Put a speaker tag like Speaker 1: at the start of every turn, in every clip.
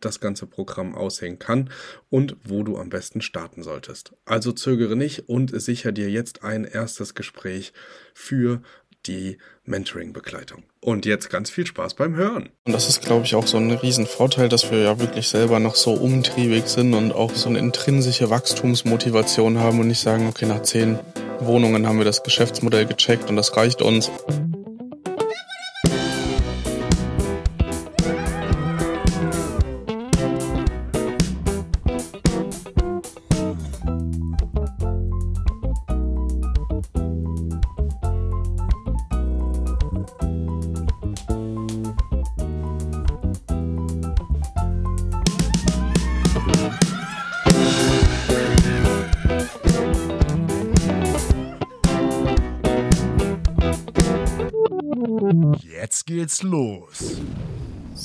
Speaker 1: das ganze Programm aussehen kann und wo du am besten starten solltest. Also zögere nicht und sicher dir jetzt ein erstes Gespräch für die Mentoring-Begleitung. Und jetzt ganz viel Spaß beim Hören.
Speaker 2: Und das ist, glaube ich, auch so ein Riesenvorteil, dass wir ja wirklich selber noch so umtriebig sind und auch so eine intrinsische Wachstumsmotivation haben und nicht sagen, okay, nach zehn Wohnungen haben wir das Geschäftsmodell gecheckt und das reicht uns.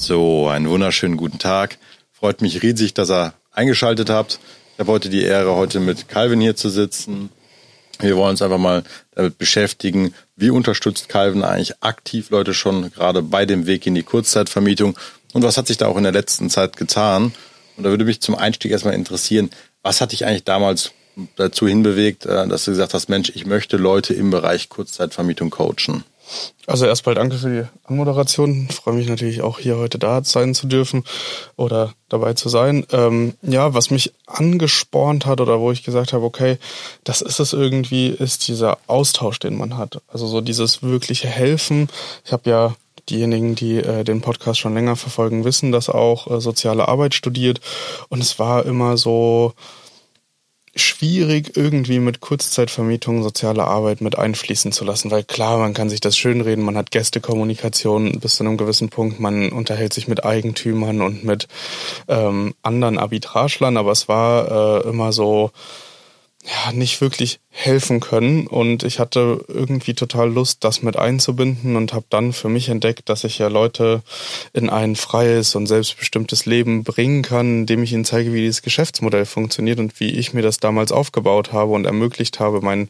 Speaker 3: So, einen wunderschönen guten Tag. Freut mich riesig, dass ihr eingeschaltet habt. Ich habe heute die Ehre, heute mit Calvin hier zu sitzen. Wir wollen uns einfach mal damit beschäftigen, wie unterstützt Calvin eigentlich aktiv Leute schon gerade bei dem Weg in die Kurzzeitvermietung und was hat sich da auch in der letzten Zeit getan. Und da würde mich zum Einstieg erstmal interessieren, was hat dich eigentlich damals dazu hinbewegt, äh, dass du gesagt hast, Mensch, ich möchte Leute im Bereich Kurzzeitvermietung coachen?
Speaker 2: Also erstmal danke für die Anmoderation. Ich freue mich natürlich auch hier heute da sein zu dürfen oder dabei zu sein. Ähm, ja, was mich angespornt hat oder wo ich gesagt habe, okay, das ist es irgendwie, ist dieser Austausch, den man hat. Also so dieses wirkliche Helfen. Ich habe ja diejenigen, die äh, den Podcast schon länger verfolgen, wissen, dass auch äh, soziale Arbeit studiert und es war immer so schwierig, irgendwie mit Kurzzeitvermietung soziale Arbeit mit einfließen zu lassen, weil klar, man kann sich das schönreden, man hat Gästekommunikation bis zu einem gewissen Punkt, man unterhält sich mit Eigentümern und mit ähm, anderen Arbitraglern, aber es war äh, immer so, ja, nicht wirklich helfen können. Und ich hatte irgendwie total Lust, das mit einzubinden und habe dann für mich entdeckt, dass ich ja Leute in ein freies und selbstbestimmtes Leben bringen kann, indem ich ihnen zeige, wie dieses Geschäftsmodell funktioniert und wie ich mir das damals aufgebaut habe und ermöglicht habe, meinen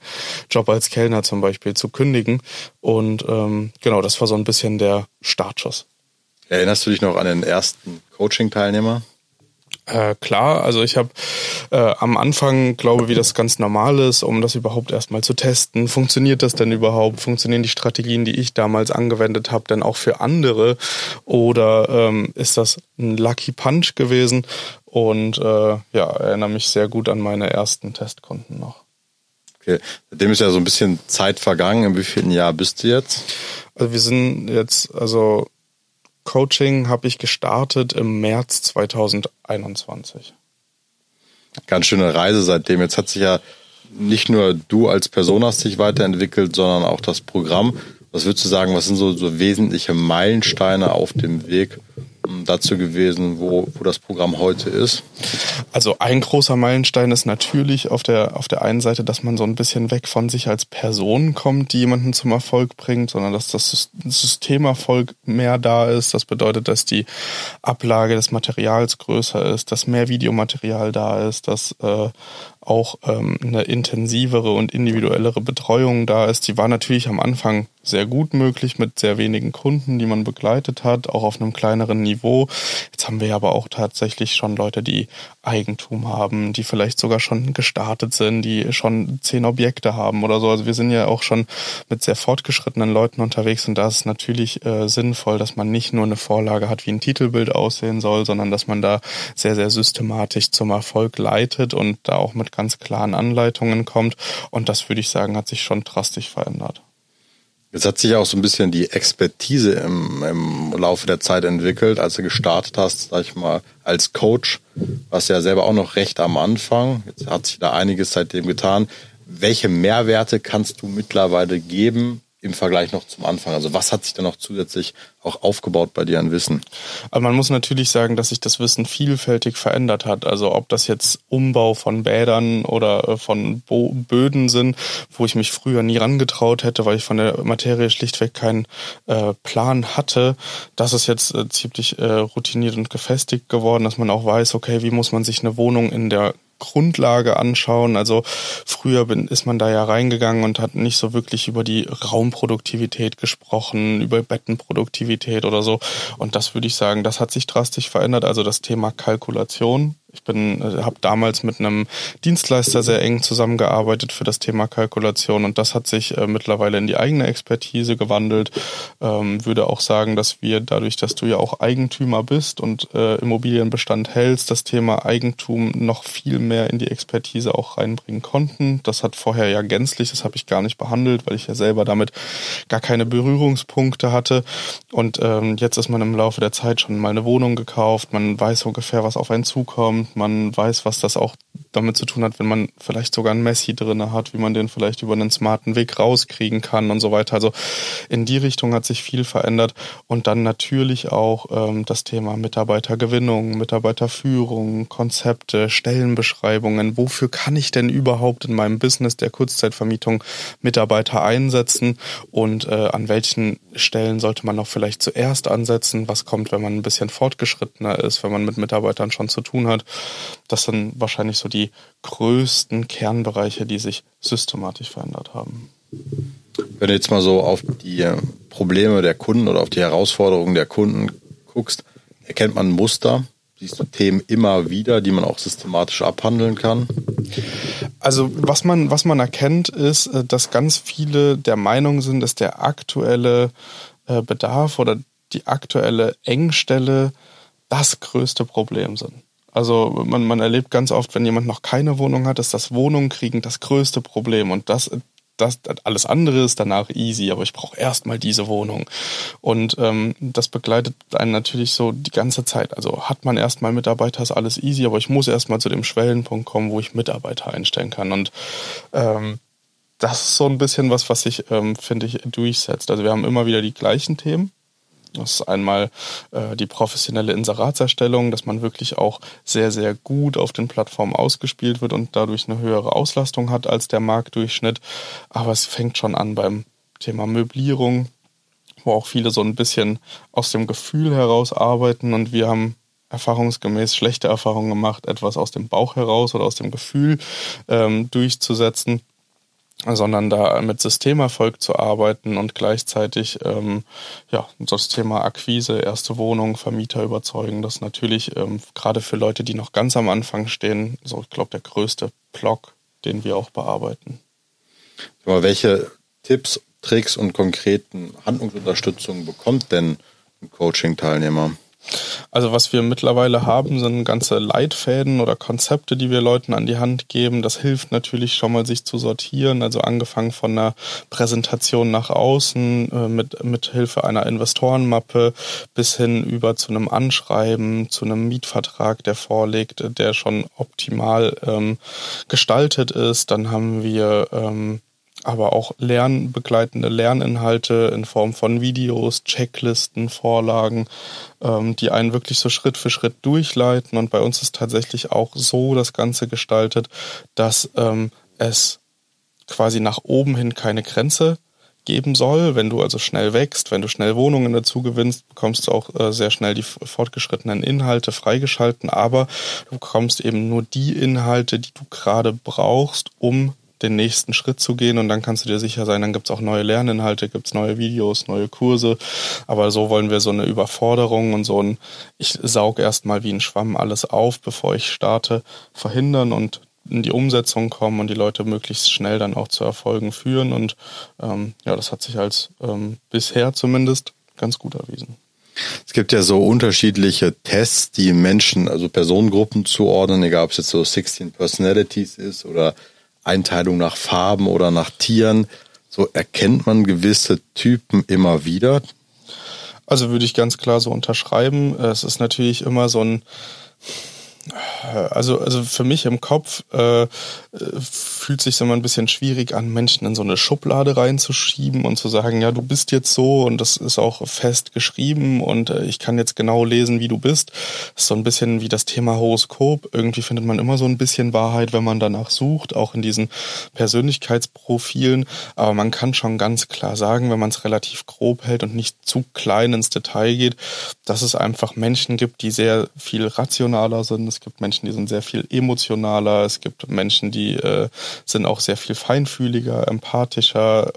Speaker 2: Job als Kellner zum Beispiel zu kündigen. Und ähm, genau, das war so ein bisschen der Startschuss.
Speaker 3: Erinnerst du dich noch an den ersten Coaching-Teilnehmer?
Speaker 2: Äh, klar, also ich habe äh, am Anfang, glaube wie das ganz normal ist, um das überhaupt erstmal zu testen. Funktioniert das denn überhaupt? Funktionieren die Strategien, die ich damals angewendet habe, denn auch für andere? Oder ähm, ist das ein Lucky Punch gewesen? Und äh, ja, erinnere mich sehr gut an meine ersten Testkunden noch.
Speaker 3: Okay, seitdem ist ja so ein bisschen Zeit vergangen. In wie vielen Jahr bist du jetzt?
Speaker 2: Also wir sind jetzt, also Coaching habe ich gestartet im März 2021.
Speaker 3: Ganz schöne Reise seitdem. Jetzt hat sich ja nicht nur du als Person hast dich weiterentwickelt, sondern auch das Programm. Was würdest du sagen, was sind so, so wesentliche Meilensteine auf dem Weg dazu gewesen, wo, wo das Programm heute ist?
Speaker 2: Also ein großer Meilenstein ist natürlich auf der, auf der einen Seite, dass man so ein bisschen weg von sich als Person kommt, die jemanden zum Erfolg bringt, sondern dass das Systemerfolg mehr da ist. Das bedeutet, dass die Ablage des Materials größer ist, dass mehr Videomaterial da ist, dass äh, auch ähm, eine intensivere und individuellere Betreuung da ist. Die war natürlich am Anfang sehr gut möglich mit sehr wenigen Kunden, die man begleitet hat, auch auf einem kleineren Niveau. Jetzt haben wir aber auch tatsächlich schon Leute, die Eigentum haben, die vielleicht sogar schon gestartet sind, die schon zehn Objekte haben oder so. Also wir sind ja auch schon mit sehr fortgeschrittenen Leuten unterwegs und da ist natürlich äh, sinnvoll, dass man nicht nur eine Vorlage hat, wie ein Titelbild aussehen soll, sondern dass man da sehr, sehr systematisch zum Erfolg leitet und da auch mit ganz klaren Anleitungen kommt. Und das würde ich sagen, hat sich schon drastisch verändert.
Speaker 3: Jetzt hat sich auch so ein bisschen die Expertise im, im Laufe der Zeit entwickelt, als du gestartet hast, sag ich mal, als Coach, was ja selber auch noch recht am Anfang. Jetzt hat sich da einiges seitdem getan. Welche Mehrwerte kannst du mittlerweile geben im Vergleich noch zum Anfang? Also was hat sich da noch zusätzlich auch aufgebaut bei dir an Wissen?
Speaker 2: Aber man muss natürlich sagen, dass sich das Wissen vielfältig verändert hat. Also ob das jetzt Umbau von Bädern oder äh, von Bo Böden sind, wo ich mich früher nie rangetraut hätte, weil ich von der Materie schlichtweg keinen äh, Plan hatte. Das ist jetzt äh, ziemlich äh, routiniert und gefestigt geworden, dass man auch weiß, okay, wie muss man sich eine Wohnung in der Grundlage anschauen. Also früher bin, ist man da ja reingegangen und hat nicht so wirklich über die Raumproduktivität gesprochen, über Bettenproduktivität oder so. Und das würde ich sagen, das hat sich drastisch verändert. Also das Thema Kalkulation ich bin, äh, habe damals mit einem Dienstleister sehr eng zusammengearbeitet für das Thema Kalkulation und das hat sich äh, mittlerweile in die eigene Expertise gewandelt. Ähm, würde auch sagen, dass wir dadurch, dass du ja auch Eigentümer bist und äh, Immobilienbestand hältst, das Thema Eigentum noch viel mehr in die Expertise auch reinbringen konnten. Das hat vorher ja gänzlich, das habe ich gar nicht behandelt, weil ich ja selber damit gar keine Berührungspunkte hatte. Und ähm, jetzt ist man im Laufe der Zeit schon mal eine Wohnung gekauft, man weiß ungefähr, was auf einen zukommt man weiß, was das auch damit zu tun hat, wenn man vielleicht sogar einen Messi drinne hat, wie man den vielleicht über einen smarten Weg rauskriegen kann und so weiter. Also in die Richtung hat sich viel verändert und dann natürlich auch ähm, das Thema Mitarbeitergewinnung, Mitarbeiterführung, Konzepte, Stellenbeschreibungen. Wofür kann ich denn überhaupt in meinem Business der Kurzzeitvermietung Mitarbeiter einsetzen und äh, an welchen Stellen sollte man noch vielleicht zuerst ansetzen? Was kommt, wenn man ein bisschen fortgeschrittener ist, wenn man mit Mitarbeitern schon zu tun hat? Das sind wahrscheinlich so die größten Kernbereiche, die sich systematisch verändert haben.
Speaker 3: Wenn du jetzt mal so auf die Probleme der Kunden oder auf die Herausforderungen der Kunden guckst, erkennt man Muster? Siehst du Themen immer wieder, die man auch systematisch abhandeln kann?
Speaker 2: Also was man, was man erkennt, ist, äh, dass ganz viele der Meinung sind, dass der aktuelle äh, Bedarf oder die aktuelle Engstelle das größte Problem sind. Also man, man erlebt ganz oft, wenn jemand noch keine Wohnung hat, ist das Wohnung kriegen das größte Problem. Und das, das alles andere ist danach easy, aber ich brauche erstmal diese Wohnung. Und ähm, das begleitet einen natürlich so die ganze Zeit. Also hat man erstmal Mitarbeiter, ist alles easy, aber ich muss erstmal zu dem Schwellenpunkt kommen, wo ich Mitarbeiter einstellen kann. Und ähm, das ist so ein bisschen was, was sich, ähm, finde ich, durchsetzt. Also wir haben immer wieder die gleichen Themen das ist einmal äh, die professionelle Inseratserstellung, dass man wirklich auch sehr, sehr gut auf den Plattformen ausgespielt wird und dadurch eine höhere Auslastung hat als der Marktdurchschnitt. Aber es fängt schon an beim Thema Möblierung, wo auch viele so ein bisschen aus dem Gefühl heraus arbeiten und wir haben erfahrungsgemäß schlechte Erfahrungen gemacht, etwas aus dem Bauch heraus oder aus dem Gefühl ähm, durchzusetzen sondern da mit Systemerfolg zu arbeiten und gleichzeitig ähm, ja das Thema Akquise, erste Wohnung, Vermieter überzeugen, das natürlich ähm, gerade für Leute, die noch ganz am Anfang stehen, so ich glaube der größte Block, den wir auch bearbeiten.
Speaker 3: Aber welche Tipps, Tricks und konkreten Handlungsunterstützungen bekommt denn ein Coaching-Teilnehmer?
Speaker 2: Also was wir mittlerweile haben, sind ganze Leitfäden oder Konzepte, die wir Leuten an die Hand geben. Das hilft natürlich schon mal, sich zu sortieren. Also angefangen von einer Präsentation nach außen äh, mit, mit Hilfe einer Investorenmappe bis hin über zu einem Anschreiben, zu einem Mietvertrag, der vorliegt, der schon optimal ähm, gestaltet ist. Dann haben wir ähm, aber auch lernbegleitende Lerninhalte in Form von Videos, Checklisten, Vorlagen, ähm, die einen wirklich so Schritt für Schritt durchleiten. Und bei uns ist tatsächlich auch so das Ganze gestaltet, dass ähm, es quasi nach oben hin keine Grenze geben soll. Wenn du also schnell wächst, wenn du schnell Wohnungen dazu gewinnst, bekommst du auch äh, sehr schnell die fortgeschrittenen Inhalte freigeschalten, aber du bekommst eben nur die Inhalte, die du gerade brauchst, um den nächsten Schritt zu gehen und dann kannst du dir sicher sein, dann gibt's auch neue Lerninhalte, gibt's neue Videos, neue Kurse. Aber so wollen wir so eine Überforderung und so ein, ich saug erstmal wie ein Schwamm alles auf, bevor ich starte, verhindern und in die Umsetzung kommen und die Leute möglichst schnell dann auch zu Erfolgen führen. Und ähm, ja, das hat sich als ähm, bisher zumindest ganz gut erwiesen.
Speaker 3: Es gibt ja so unterschiedliche Tests, die Menschen, also Personengruppen zuordnen, egal ob es jetzt so 16 Personalities ist oder Einteilung nach Farben oder nach Tieren, so erkennt man gewisse Typen immer wieder?
Speaker 2: Also würde ich ganz klar so unterschreiben. Es ist natürlich immer so ein, also, also für mich im Kopf äh, fühlt sich immer ein bisschen schwierig an, Menschen in so eine Schublade reinzuschieben und zu sagen, ja, du bist jetzt so und das ist auch fest geschrieben und äh, ich kann jetzt genau lesen, wie du bist. Das ist so ein bisschen wie das Thema Horoskop. Irgendwie findet man immer so ein bisschen Wahrheit, wenn man danach sucht, auch in diesen Persönlichkeitsprofilen. Aber man kann schon ganz klar sagen, wenn man es relativ grob hält und nicht zu klein ins Detail geht, dass es einfach Menschen gibt, die sehr viel rationaler sind. Es gibt Menschen, die sind sehr viel emotionaler. Es gibt Menschen, die äh, sind auch sehr viel feinfühliger, empathischer.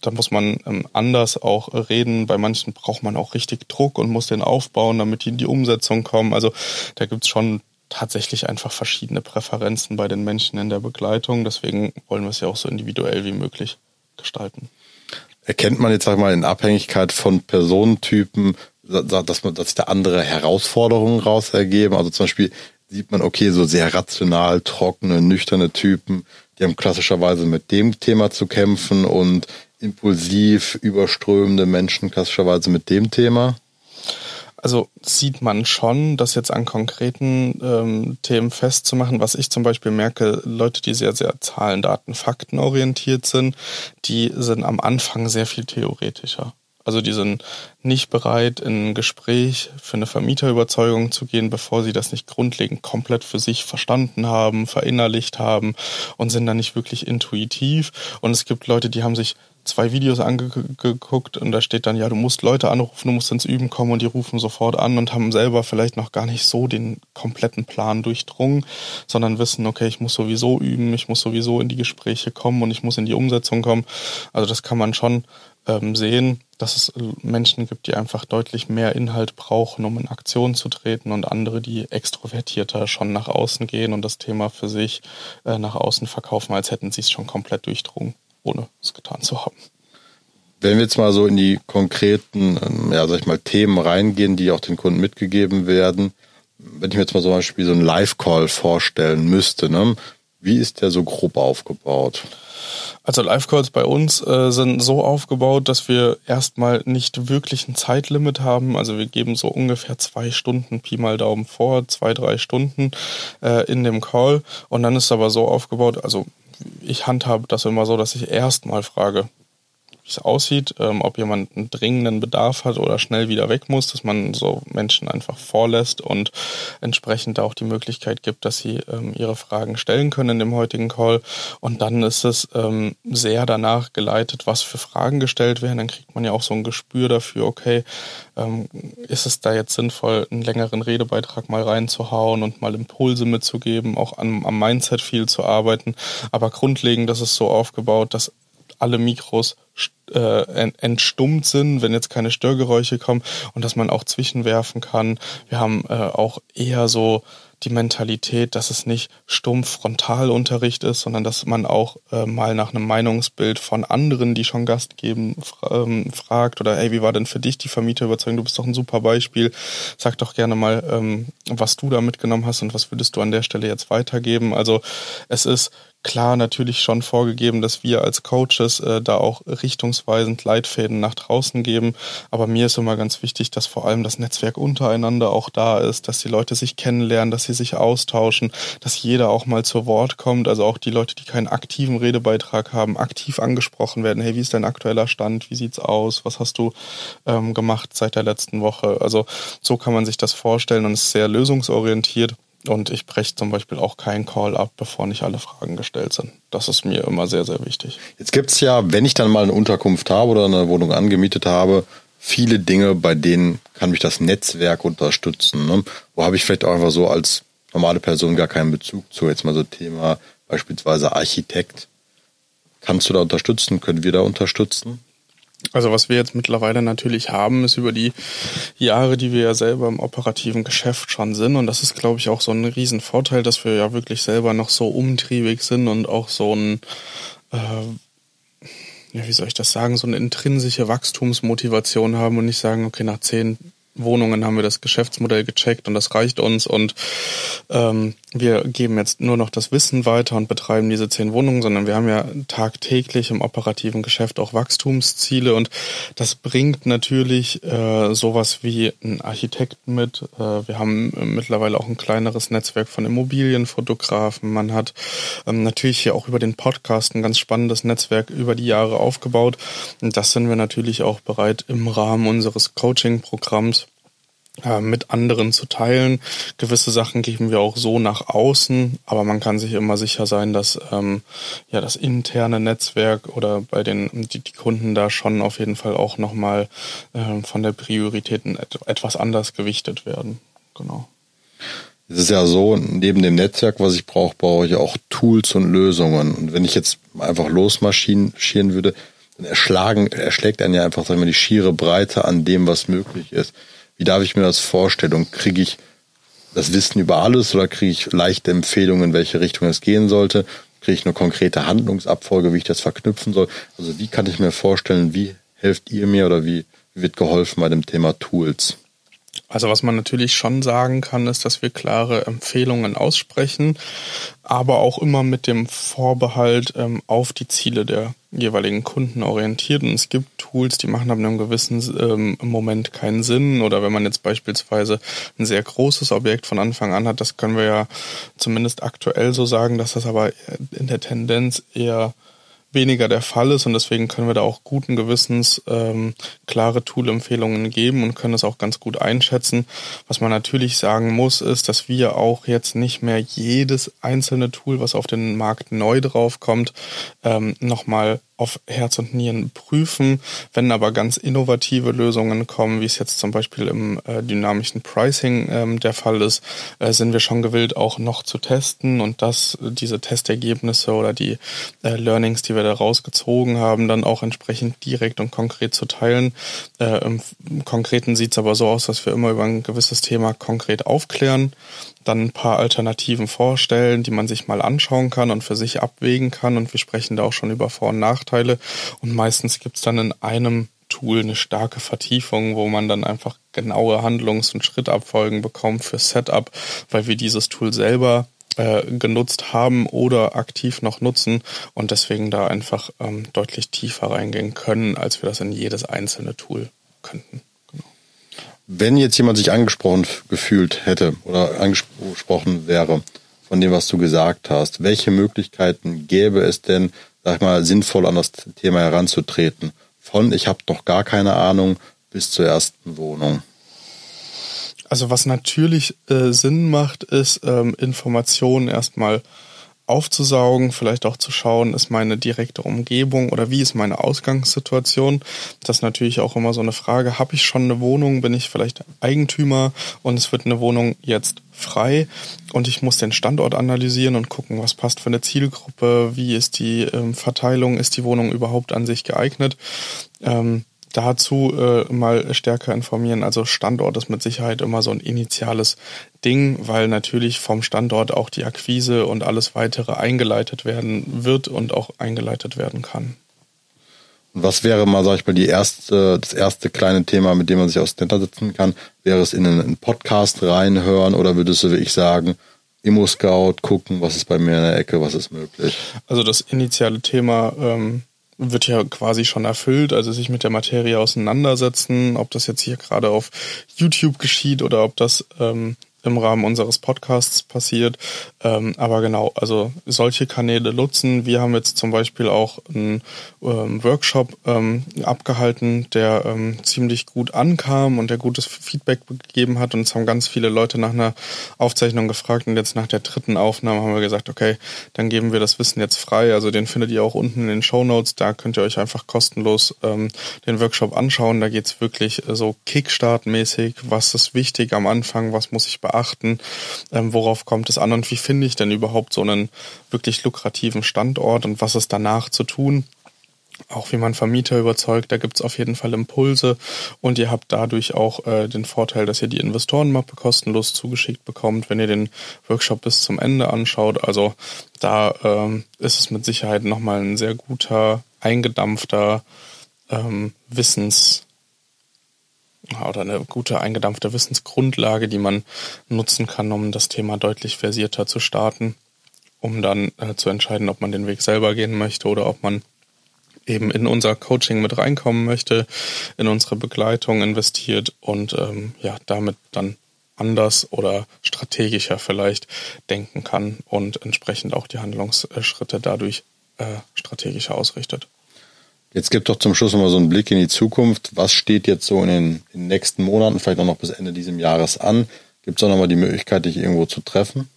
Speaker 2: Da muss man ähm, anders auch reden. Bei manchen braucht man auch richtig Druck und muss den aufbauen, damit die in die Umsetzung kommen. Also da gibt's schon tatsächlich einfach verschiedene Präferenzen bei den Menschen in der Begleitung. Deswegen wollen wir es ja auch so individuell wie möglich gestalten.
Speaker 3: Erkennt man jetzt, sag ich mal, in Abhängigkeit von Personentypen, dass man, dass sich da andere Herausforderungen raus ergeben? Also zum Beispiel sieht man, okay, so sehr rational, trockene, nüchterne Typen, die haben klassischerweise mit dem Thema zu kämpfen und impulsiv überströmende Menschen klassischerweise mit dem Thema?
Speaker 2: Also sieht man schon, das jetzt an konkreten ähm, Themen festzumachen. Was ich zum Beispiel merke, Leute, die sehr, sehr Zahlen, Daten, Fakten orientiert sind, die sind am Anfang sehr viel theoretischer. Also die sind nicht bereit, in ein Gespräch für eine Vermieterüberzeugung zu gehen, bevor sie das nicht grundlegend komplett für sich verstanden haben, verinnerlicht haben und sind dann nicht wirklich intuitiv. Und es gibt Leute, die haben sich zwei Videos angeguckt und da steht dann, ja, du musst Leute anrufen, du musst ins Üben kommen und die rufen sofort an und haben selber vielleicht noch gar nicht so den kompletten Plan durchdrungen, sondern wissen, okay, ich muss sowieso üben, ich muss sowieso in die Gespräche kommen und ich muss in die Umsetzung kommen. Also das kann man schon ähm, sehen, dass es Menschen gibt, die einfach deutlich mehr Inhalt brauchen, um in Aktion zu treten und andere, die extrovertierter schon nach außen gehen und das Thema für sich äh, nach außen verkaufen, als hätten sie es schon komplett durchdrungen, ohne es getan zu haben.
Speaker 3: Wenn wir jetzt mal so in die konkreten, ähm, ja, sag ich mal, Themen reingehen, die auch den Kunden mitgegeben werden, wenn ich mir jetzt mal zum Beispiel so einen Live-Call vorstellen müsste, ne, wie ist der so grob aufgebaut?
Speaker 2: Also Live-Calls bei uns äh, sind so aufgebaut, dass wir erstmal nicht wirklich ein Zeitlimit haben. Also wir geben so ungefähr zwei Stunden Pi mal Daumen vor, zwei, drei Stunden äh, in dem Call. Und dann ist es aber so aufgebaut, also ich handhabe das immer so, dass ich erstmal frage, es aussieht, ähm, ob jemand einen dringenden Bedarf hat oder schnell wieder weg muss, dass man so Menschen einfach vorlässt und entsprechend auch die Möglichkeit gibt, dass sie ähm, ihre Fragen stellen können in dem heutigen Call. Und dann ist es ähm, sehr danach geleitet, was für Fragen gestellt werden. Dann kriegt man ja auch so ein Gespür dafür, okay, ähm, ist es da jetzt sinnvoll, einen längeren Redebeitrag mal reinzuhauen und mal Impulse mitzugeben, auch am, am Mindset viel zu arbeiten. Aber grundlegend, ist so aufgebaut, dass alle Mikros äh, entstummt sind, wenn jetzt keine Störgeräusche kommen und dass man auch zwischenwerfen kann. Wir haben äh, auch eher so die Mentalität, dass es nicht stumpf Frontalunterricht ist, sondern dass man auch äh, mal nach einem Meinungsbild von anderen, die schon Gast geben, ähm, fragt oder hey, wie war denn für dich die Vermieterüberzeugung? Du bist doch ein super Beispiel. Sag doch gerne mal, ähm, was du da mitgenommen hast und was würdest du an der Stelle jetzt weitergeben. Also es ist klar natürlich schon vorgegeben, dass wir als Coaches äh, da auch richtungsweisend Leitfäden nach draußen geben. Aber mir ist immer ganz wichtig, dass vor allem das Netzwerk untereinander auch da ist, dass die Leute sich kennenlernen, dass sie sich austauschen, dass jeder auch mal zu Wort kommt. Also auch die Leute, die keinen aktiven Redebeitrag haben, aktiv angesprochen werden. Hey, wie ist dein aktueller Stand? Wie sieht's aus? Was hast du ähm, gemacht seit der letzten Woche? Also so kann man sich das vorstellen und ist sehr lösungsorientiert. Und ich breche zum Beispiel auch keinen Call ab, bevor nicht alle Fragen gestellt sind. Das ist mir immer sehr, sehr wichtig.
Speaker 3: Jetzt gibt es ja, wenn ich dann mal eine Unterkunft habe oder eine Wohnung angemietet habe, viele Dinge, bei denen kann mich das Netzwerk unterstützen. Ne? Wo habe ich vielleicht auch einfach so als normale Person gar keinen Bezug zu. Jetzt mal so Thema beispielsweise Architekt. Kannst du da unterstützen? Können wir da unterstützen?
Speaker 2: Also was wir jetzt mittlerweile natürlich haben, ist über die Jahre, die wir ja selber im operativen Geschäft schon sind. Und das ist, glaube ich, auch so ein Riesenvorteil, dass wir ja wirklich selber noch so umtriebig sind und auch so ein, äh, ja, wie soll ich das sagen, so eine intrinsische Wachstumsmotivation haben und nicht sagen, okay, nach zehn Wohnungen haben wir das Geschäftsmodell gecheckt und das reicht uns und ähm, wir geben jetzt nur noch das Wissen weiter und betreiben diese zehn Wohnungen, sondern wir haben ja tagtäglich im operativen Geschäft auch Wachstumsziele und das bringt natürlich äh, sowas wie einen Architekten mit. Äh, wir haben mittlerweile auch ein kleineres Netzwerk von Immobilienfotografen. Man hat ähm, natürlich hier auch über den Podcast ein ganz spannendes Netzwerk über die Jahre aufgebaut und das sind wir natürlich auch bereit im Rahmen unseres Coaching-Programms äh, mit anderen zu teilen. Gewisse Sachen geben wir auch so nach außen, aber man kann sich immer sicher sein, dass ähm, ja das interne Netzwerk oder bei den die, die Kunden da schon auf jeden Fall auch nochmal äh, von der Prioritäten et etwas anders gewichtet werden. Genau.
Speaker 3: Es ist ja so, neben dem Netzwerk, was ich brauche, brauche ich auch Tools und Lösungen. Und wenn ich jetzt einfach losmarschieren würde, dann erschlagen, erschlägt einen ja einfach, sagen wir, die schiere Breite an dem, was möglich ist. Wie darf ich mir das vorstellen? Und kriege ich das Wissen über alles oder kriege ich leichte Empfehlungen, in welche Richtung es gehen sollte? Kriege ich eine konkrete Handlungsabfolge, wie ich das verknüpfen soll? Also wie kann ich mir vorstellen, wie helft ihr mir oder wie, wird geholfen bei dem Thema Tools?
Speaker 2: Also was man natürlich schon sagen kann, ist, dass wir klare Empfehlungen aussprechen, aber auch immer mit dem Vorbehalt ähm, auf die Ziele der jeweiligen Kunden orientiert. Und es gibt Tools, die machen ab einem gewissen ähm, Moment keinen Sinn. Oder wenn man jetzt beispielsweise ein sehr großes Objekt von Anfang an hat, das können wir ja zumindest aktuell so sagen, dass das aber in der Tendenz eher weniger der Fall ist und deswegen können wir da auch guten Gewissens ähm, klare Tool-Empfehlungen geben und können es auch ganz gut einschätzen. Was man natürlich sagen muss, ist, dass wir auch jetzt nicht mehr jedes einzelne Tool, was auf den Markt neu draufkommt, ähm, nochmal auf Herz und Nieren prüfen. Wenn aber ganz innovative Lösungen kommen, wie es jetzt zum Beispiel im äh, dynamischen Pricing ähm, der Fall ist, äh, sind wir schon gewillt, auch noch zu testen und das, diese Testergebnisse oder die äh, Learnings, die wir da rausgezogen haben, dann auch entsprechend direkt und konkret zu teilen. Äh, Im Konkreten sieht es aber so aus, dass wir immer über ein gewisses Thema konkret aufklären dann ein paar Alternativen vorstellen, die man sich mal anschauen kann und für sich abwägen kann. Und wir sprechen da auch schon über Vor- und Nachteile. Und meistens gibt's dann in einem Tool eine starke Vertiefung, wo man dann einfach genaue Handlungs- und Schrittabfolgen bekommt für Setup, weil wir dieses Tool selber äh, genutzt haben oder aktiv noch nutzen und deswegen da einfach ähm, deutlich tiefer reingehen können, als wir das in jedes einzelne Tool könnten.
Speaker 3: Wenn jetzt jemand sich angesprochen gefühlt hätte oder angesprochen wäre von dem, was du gesagt hast, welche Möglichkeiten gäbe es denn, sag ich mal, sinnvoll an das Thema heranzutreten? Von ich habe noch gar keine Ahnung bis zur ersten Wohnung.
Speaker 2: Also was natürlich äh, Sinn macht, ist ähm, Informationen erstmal aufzusaugen, vielleicht auch zu schauen, ist meine direkte Umgebung oder wie ist meine Ausgangssituation. Das ist natürlich auch immer so eine Frage, habe ich schon eine Wohnung, bin ich vielleicht Eigentümer? Und es wird eine Wohnung jetzt frei. Und ich muss den Standort analysieren und gucken, was passt für eine Zielgruppe, wie ist die ähm, Verteilung, ist die Wohnung überhaupt an sich geeignet. Ähm, dazu äh, mal stärker informieren. Also Standort ist mit Sicherheit immer so ein initiales Ding, weil natürlich vom Standort auch die Akquise und alles weitere eingeleitet werden wird und auch eingeleitet werden kann.
Speaker 3: Was wäre mal, sag ich mal, die erste, das erste kleine Thema, mit dem man sich auseinandersetzen kann? Wäre es in einen Podcast reinhören oder würdest du, wie ich sagen, Immo-Scout gucken, was ist bei mir in der Ecke, was ist möglich?
Speaker 2: Also das initiale Thema ähm, wird ja quasi schon erfüllt, also sich mit der Materie auseinandersetzen, ob das jetzt hier gerade auf YouTube geschieht oder ob das ähm, im Rahmen unseres Podcasts passiert. Ähm, aber genau, also solche Kanäle nutzen. Wir haben jetzt zum Beispiel auch einen ähm, Workshop ähm, abgehalten, der ähm, ziemlich gut ankam und der gutes Feedback gegeben hat. Und es haben ganz viele Leute nach einer Aufzeichnung gefragt. Und jetzt nach der dritten Aufnahme haben wir gesagt, okay, dann geben wir das Wissen jetzt frei. Also den findet ihr auch unten in den Show Notes. Da könnt ihr euch einfach kostenlos ähm, den Workshop anschauen. Da geht's wirklich so Kickstart-mäßig. Was ist wichtig am Anfang? Was muss ich beachten? Beachten? Ähm, worauf kommt es an und wie finde ich denn überhaupt so einen wirklich lukrativen Standort und was ist danach zu tun? auch wie man Vermieter überzeugt, da gibt's auf jeden Fall Impulse und ihr habt dadurch auch äh, den Vorteil, dass ihr die Investorenmappe kostenlos zugeschickt bekommt, wenn ihr den Workshop bis zum Ende anschaut. Also da ähm, ist es mit Sicherheit nochmal ein sehr guter, eingedampfter ähm, Wissens, oder eine gute eingedampfte Wissensgrundlage, die man nutzen kann, um das Thema deutlich versierter zu starten, um dann äh, zu entscheiden, ob man den Weg selber gehen möchte oder ob man eben in unser Coaching mit reinkommen möchte, in unsere Begleitung investiert und ähm, ja, damit dann anders oder strategischer vielleicht denken kann und entsprechend auch die Handlungsschritte dadurch äh, strategischer ausrichtet.
Speaker 3: Jetzt gibt doch zum Schluss nochmal so einen Blick in die Zukunft. Was steht jetzt so in den, in den nächsten Monaten, vielleicht auch noch bis Ende dieses Jahres an? Gibt es auch nochmal die Möglichkeit, dich irgendwo zu treffen?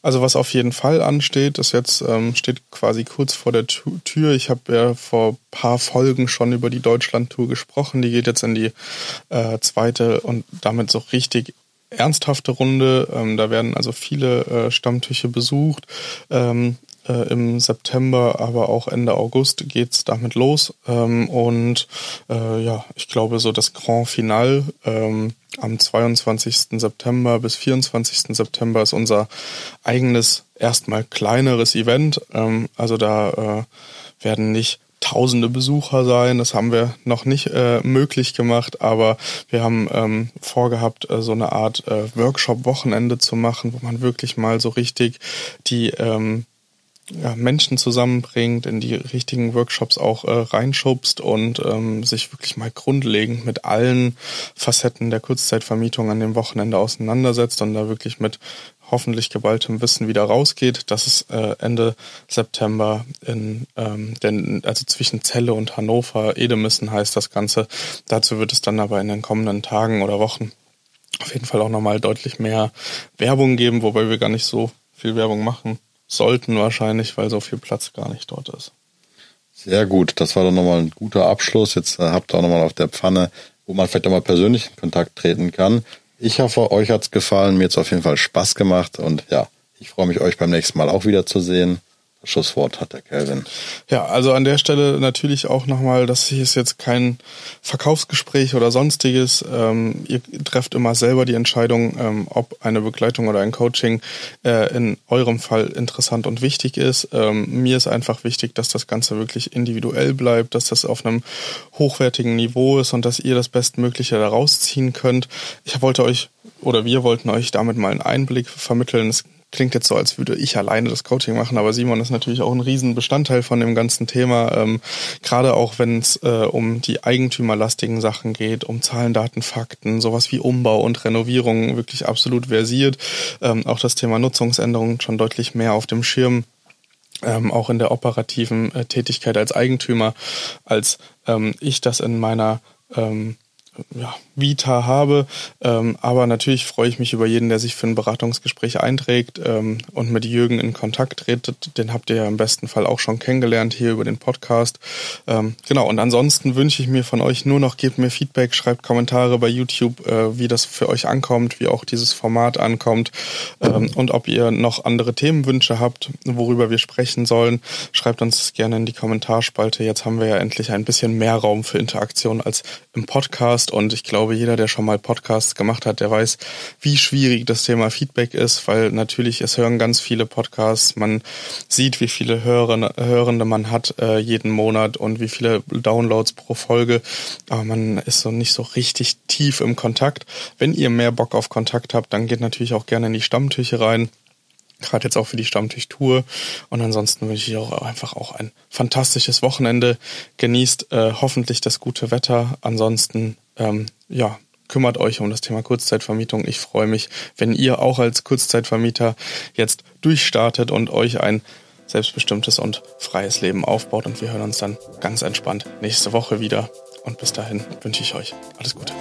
Speaker 2: Also was auf jeden Fall ansteht, ist jetzt ähm, steht quasi kurz vor der Tür. Ich habe ja vor paar Folgen schon über die Deutschland-Tour gesprochen. Die geht jetzt in die äh, zweite und damit so richtig ernsthafte Runde. Ähm, da werden also viele äh, Stammtische besucht. Ähm, äh, Im September, aber auch Ende August geht's damit los. Ähm, und äh, ja, ich glaube, so das Grand Final ähm, am 22. September bis 24. September ist unser eigenes, erstmal kleineres Event. Ähm, also da äh, werden nicht tausende Besucher sein. Das haben wir noch nicht äh, möglich gemacht, aber wir haben ähm, vorgehabt, äh, so eine Art äh, Workshop-Wochenende zu machen, wo man wirklich mal so richtig die ähm, ja, Menschen zusammenbringt, in die richtigen Workshops auch äh, reinschubst und ähm, sich wirklich mal grundlegend mit allen Facetten der Kurzzeitvermietung an dem Wochenende auseinandersetzt und da wirklich mit hoffentlich geballtem Wissen wieder rausgeht. Das ist äh, Ende September in ähm, denn also zwischen Celle und Hannover, Edemissen heißt das Ganze. Dazu wird es dann aber in den kommenden Tagen oder Wochen auf jeden Fall auch nochmal deutlich mehr Werbung geben, wobei wir gar nicht so viel Werbung machen sollten wahrscheinlich, weil so viel Platz gar nicht dort ist.
Speaker 3: Sehr gut, das war dann nochmal ein guter Abschluss. Jetzt äh, habt ihr auch nochmal auf der Pfanne, wo man vielleicht auch mal persönlich in Kontakt treten kann. Ich hoffe, euch hat's gefallen. Mir hat's auf jeden Fall Spaß gemacht und ja, ich freue mich, euch beim nächsten Mal auch wieder zu sehen. Schlusswort hat der Kelvin.
Speaker 2: Ja, also an der Stelle natürlich auch nochmal, das hier ist jetzt kein Verkaufsgespräch oder sonstiges. Ähm, ihr trefft immer selber die Entscheidung, ähm, ob eine Begleitung oder ein Coaching äh, in eurem Fall interessant und wichtig ist. Ähm, mir ist einfach wichtig, dass das Ganze wirklich individuell bleibt, dass das auf einem hochwertigen Niveau ist und dass ihr das Bestmögliche daraus ziehen könnt. Ich wollte euch oder wir wollten euch damit mal einen Einblick vermitteln. Es klingt jetzt so, als würde ich alleine das Coaching machen, aber Simon ist natürlich auch ein Riesenbestandteil von dem ganzen Thema. Ähm, gerade auch wenn es äh, um die eigentümerlastigen Sachen geht, um Zahlen, Daten, Fakten, sowas wie Umbau und Renovierung wirklich absolut versiert. Ähm, auch das Thema Nutzungsänderung schon deutlich mehr auf dem Schirm. Ähm, auch in der operativen äh, Tätigkeit als Eigentümer, als ähm, ich das in meiner ähm, ja, Vita habe. Ähm, aber natürlich freue ich mich über jeden, der sich für ein Beratungsgespräch einträgt ähm, und mit Jürgen in Kontakt tritt. Den habt ihr ja im besten Fall auch schon kennengelernt hier über den Podcast. Ähm, genau, und ansonsten wünsche ich mir von euch nur noch, gebt mir Feedback, schreibt Kommentare bei YouTube, äh, wie das für euch ankommt, wie auch dieses Format ankommt ähm, und ob ihr noch andere Themenwünsche habt, worüber wir sprechen sollen. Schreibt uns gerne in die Kommentarspalte. Jetzt haben wir ja endlich ein bisschen mehr Raum für Interaktion als im Podcast und ich glaube, glaube, jeder, der schon mal Podcasts gemacht hat, der weiß, wie schwierig das Thema Feedback ist, weil natürlich es hören ganz viele Podcasts. Man sieht, wie viele Hörende, Hörende man hat äh, jeden Monat und wie viele Downloads pro Folge. Aber man ist so nicht so richtig tief im Kontakt. Wenn ihr mehr Bock auf Kontakt habt, dann geht natürlich auch gerne in die Stammtüche rein gerade jetzt auch für die Stammtischtour. Und ansonsten wünsche ich auch einfach auch ein fantastisches Wochenende. Genießt äh, hoffentlich das gute Wetter. Ansonsten ähm, ja, kümmert euch um das Thema Kurzzeitvermietung. Ich freue mich, wenn ihr auch als Kurzzeitvermieter jetzt durchstartet und euch ein selbstbestimmtes und freies Leben aufbaut. Und wir hören uns dann ganz entspannt nächste Woche wieder. Und bis dahin wünsche ich euch alles Gute.